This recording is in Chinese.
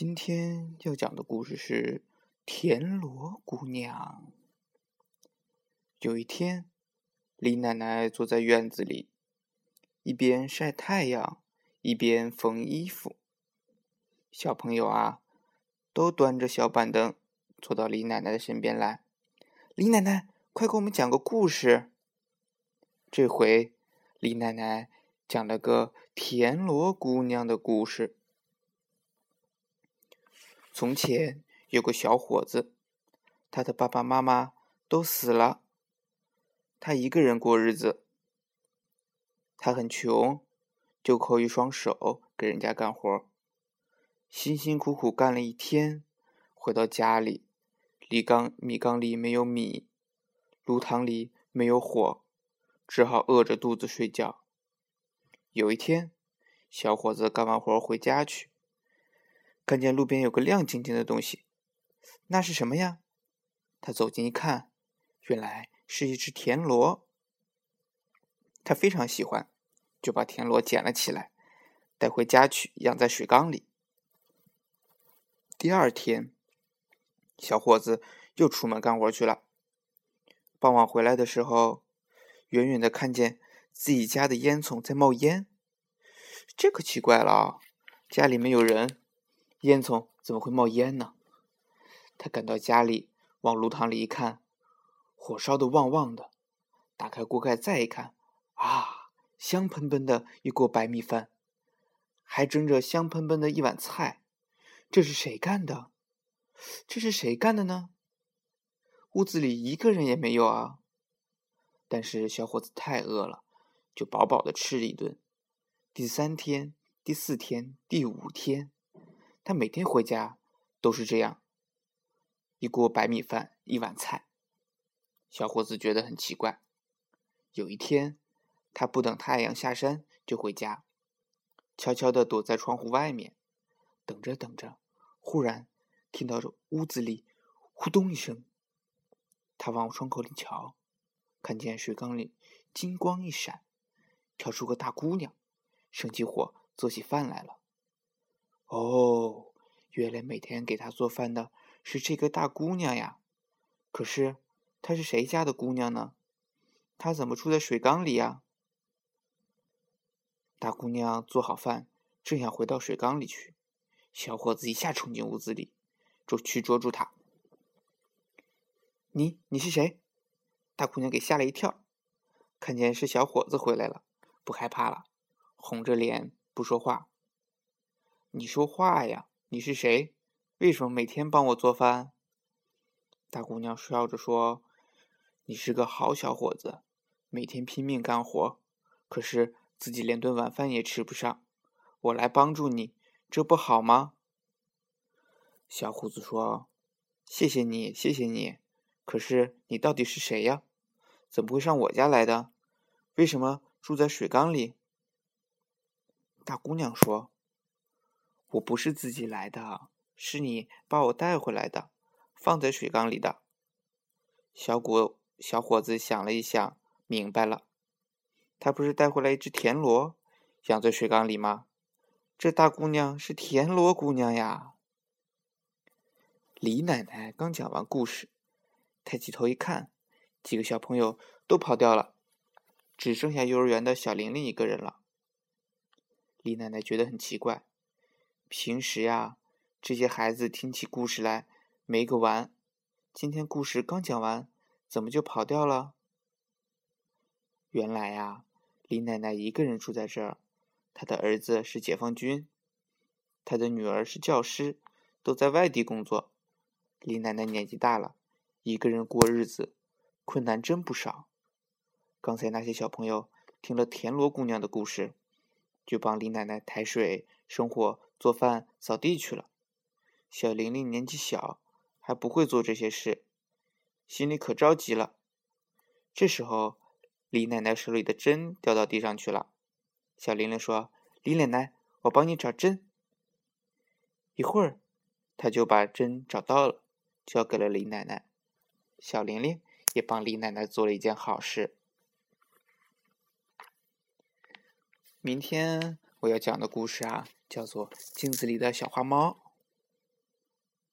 今天要讲的故事是《田螺姑娘》。有一天，李奶奶坐在院子里，一边晒太阳，一边缝衣服。小朋友啊，都端着小板凳坐到李奶奶的身边来。李奶奶，快给我们讲个故事。这回，李奶奶讲了个田螺姑娘的故事。从前有个小伙子，他的爸爸妈妈都死了，他一个人过日子。他很穷，就靠一双手给人家干活，辛辛苦苦干了一天，回到家里，米缸米缸里没有米，炉膛里没有火，只好饿着肚子睡觉。有一天，小伙子干完活回家去。看见路边有个亮晶晶的东西，那是什么呀？他走近一看，原来是一只田螺。他非常喜欢，就把田螺捡了起来，带回家去养在水缸里。第二天，小伙子又出门干活去了。傍晚回来的时候，远远的看见自己家的烟囱在冒烟，这可奇怪了，家里没有人。烟囱怎么会冒烟呢？他赶到家里，往炉膛里一看，火烧的旺旺的。打开锅盖再一看，啊，香喷喷的一锅白米饭，还蒸着香喷喷的一碗菜。这是谁干的？这是谁干的呢？屋子里一个人也没有啊。但是小伙子太饿了，就饱饱的吃了一顿。第三天、第四天、第五天。他每天回家都是这样，一锅白米饭，一碗菜。小伙子觉得很奇怪。有一天，他不等太阳下山就回家，悄悄地躲在窗户外面，等着等着，忽然听到屋子里呼咚一声。他往窗口里瞧，看见水缸里金光一闪，跳出个大姑娘，生起火做起饭来了。哦，原来每天给他做饭的是这个大姑娘呀！可是她是谁家的姑娘呢？她怎么住在水缸里呀？大姑娘做好饭，正想回到水缸里去，小伙子一下冲进屋子里，捉去捉住她。你你是谁？大姑娘给吓了一跳，看见是小伙子回来了，不害怕了，红着脸不说话。你说话呀！你是谁？为什么每天帮我做饭？大姑娘笑着说：“你是个好小伙子，每天拼命干活，可是自己连顿晚饭也吃不上。我来帮助你，这不好吗？”小胡子说：“谢谢你，谢谢你。可是你到底是谁呀？怎么会上我家来的？为什么住在水缸里？”大姑娘说。我不是自己来的，是你把我带回来的，放在水缸里的。小果小伙子想了一想，明白了，他不是带回来一只田螺，养在水缸里吗？这大姑娘是田螺姑娘呀。李奶奶刚讲完故事，抬起头一看，几个小朋友都跑掉了，只剩下幼儿园的小玲玲一个人了。李奶奶觉得很奇怪。平时呀，这些孩子听起故事来没个完。今天故事刚讲完，怎么就跑掉了？原来呀，李奶奶一个人住在这儿，她的儿子是解放军，她的女儿是教师，都在外地工作。李奶奶年纪大了，一个人过日子，困难真不少。刚才那些小朋友听了田螺姑娘的故事，就帮李奶奶抬水、生火。做饭、扫地去了。小玲玲年纪小，还不会做这些事，心里可着急了。这时候，李奶奶手里的针掉到地上去了。小玲玲说：“李奶奶，我帮你找针。”一会儿，她就把针找到了，交给了李奶奶。小玲玲也帮李奶奶做了一件好事。明天我要讲的故事啊。叫做镜子里的小花猫。